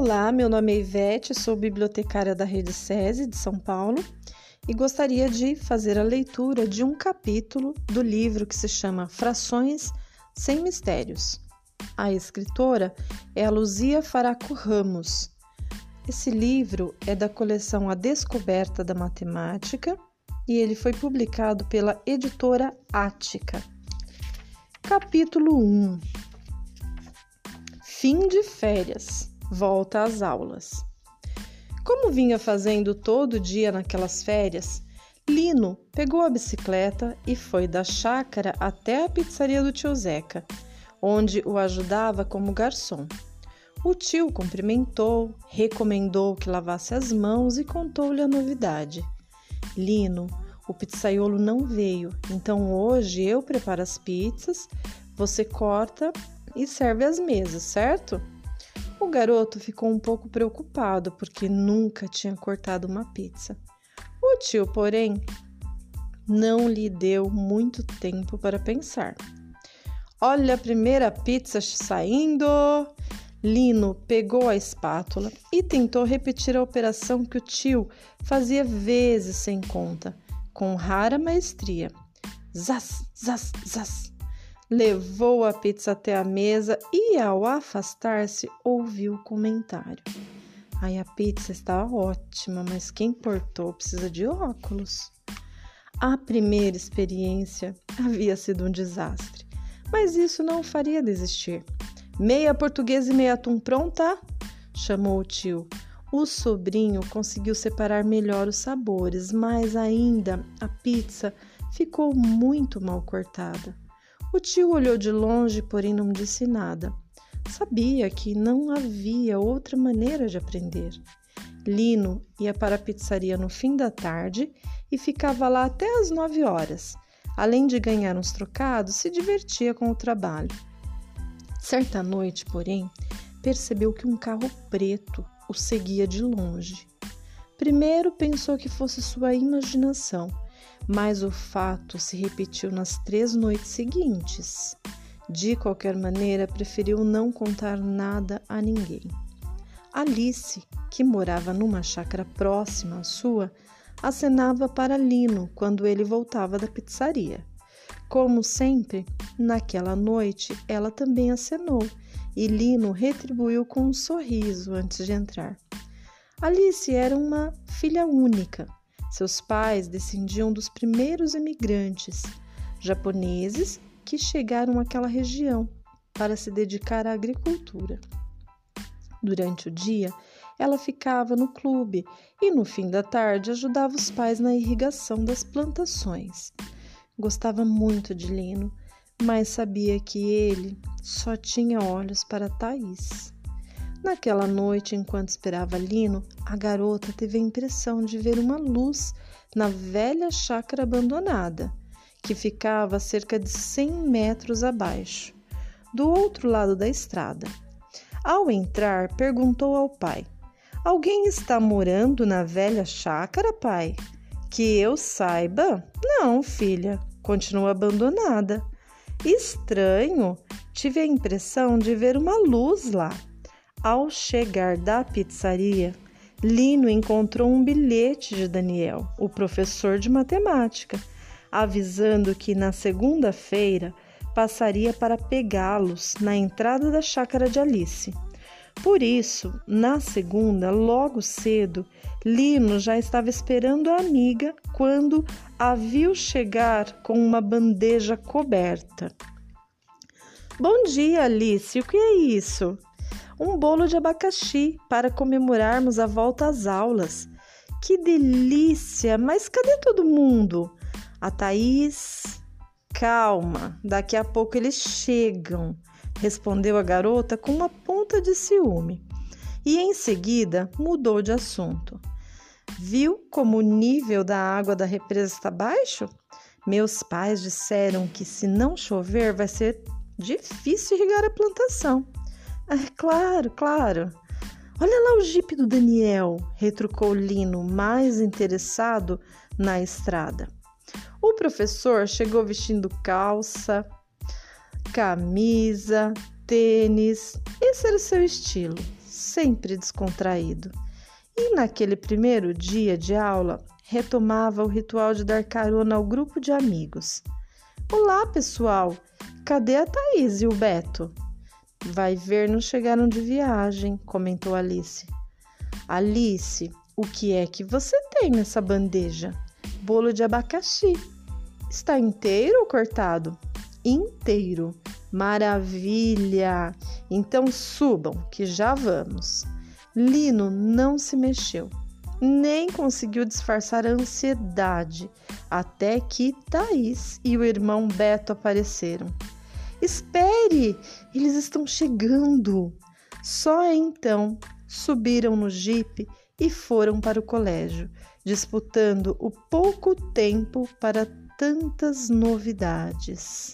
Olá, meu nome é Ivete, sou bibliotecária da Rede SESI de São Paulo e gostaria de fazer a leitura de um capítulo do livro que se chama Frações Sem Mistérios. A escritora é a Luzia Faraco Ramos. Esse livro é da coleção A Descoberta da Matemática e ele foi publicado pela editora Ática. Capítulo 1 Fim de férias volta às aulas. Como vinha fazendo todo dia naquelas férias, Lino pegou a bicicleta e foi da chácara até a pizzaria do tio Zeca, onde o ajudava como garçom. O tio cumprimentou, recomendou que lavasse as mãos e contou-lhe a novidade. Lino, o pizzaiolo não veio, então hoje eu preparo as pizzas, você corta e serve as mesas, certo? O garoto ficou um pouco preocupado porque nunca tinha cortado uma pizza. O tio, porém, não lhe deu muito tempo para pensar. Olha a primeira pizza saindo! Lino pegou a espátula e tentou repetir a operação que o tio fazia vezes sem conta, com rara maestria. Zaz, zaz, zaz levou a pizza até a mesa e, ao afastar-se, ouviu o comentário. Ai, a pizza estava ótima, mas quem portou precisa de óculos. A primeira experiência havia sido um desastre, mas isso não o faria desistir. Meia portuguesa e meia atum pronta? chamou o tio. O sobrinho conseguiu separar melhor os sabores, mas ainda a pizza ficou muito mal cortada. O tio olhou de longe, porém não disse nada. Sabia que não havia outra maneira de aprender. Lino ia para a pizzaria no fim da tarde e ficava lá até às nove horas. Além de ganhar uns trocados, se divertia com o trabalho. Certa noite, porém, percebeu que um carro preto o seguia de longe. Primeiro pensou que fosse sua imaginação mas o fato se repetiu nas três noites seguintes. De qualquer maneira, preferiu não contar nada a ninguém. Alice, que morava numa chácara próxima à sua, acenava para Lino quando ele voltava da pizzaria. Como sempre, naquela noite ela também acenou e Lino retribuiu com um sorriso antes de entrar. Alice era uma filha única seus pais descendiam dos primeiros imigrantes japoneses que chegaram àquela região para se dedicar à agricultura. Durante o dia, ela ficava no clube e no fim da tarde ajudava os pais na irrigação das plantações. Gostava muito de Lino, mas sabia que ele só tinha olhos para Thaís. Naquela noite, enquanto esperava Lino, a garota teve a impressão de ver uma luz na velha chácara abandonada, que ficava a cerca de 100 metros abaixo, do outro lado da estrada. Ao entrar, perguntou ao pai: Alguém está morando na velha chácara, pai? Que eu saiba? Não, filha, continua abandonada. Estranho, tive a impressão de ver uma luz lá. Ao chegar da pizzaria, Lino encontrou um bilhete de Daniel, o professor de matemática, avisando que na segunda-feira passaria para pegá-los na entrada da chácara de Alice. Por isso, na segunda, logo cedo, Lino já estava esperando a amiga quando a viu chegar com uma bandeja coberta. Bom dia, Alice. O que é isso? Um bolo de abacaxi para comemorarmos a volta às aulas. Que delícia! Mas cadê todo mundo? A Thaís. Calma, daqui a pouco eles chegam, respondeu a garota com uma ponta de ciúme. E em seguida mudou de assunto. Viu como o nível da água da represa está baixo? Meus pais disseram que se não chover vai ser difícil irrigar a plantação. É claro, claro. Olha lá o jipe do Daniel, retrucou Lino, mais interessado na estrada. O professor chegou vestindo calça, camisa, tênis. Esse era o seu estilo. sempre descontraído. E naquele primeiro dia de aula, retomava o ritual de dar carona ao grupo de amigos. Olá, pessoal! Cadê a Thaís e o Beto? Vai ver, não chegaram de viagem, comentou Alice. Alice, o que é que você tem nessa bandeja? Bolo de abacaxi. Está inteiro ou cortado? Inteiro. Maravilha! Então subam, que já vamos. Lino não se mexeu, nem conseguiu disfarçar a ansiedade, até que Thaís e o irmão Beto apareceram. Espere! Eles estão chegando! Só então subiram no jipe e foram para o colégio, disputando o pouco tempo para tantas novidades.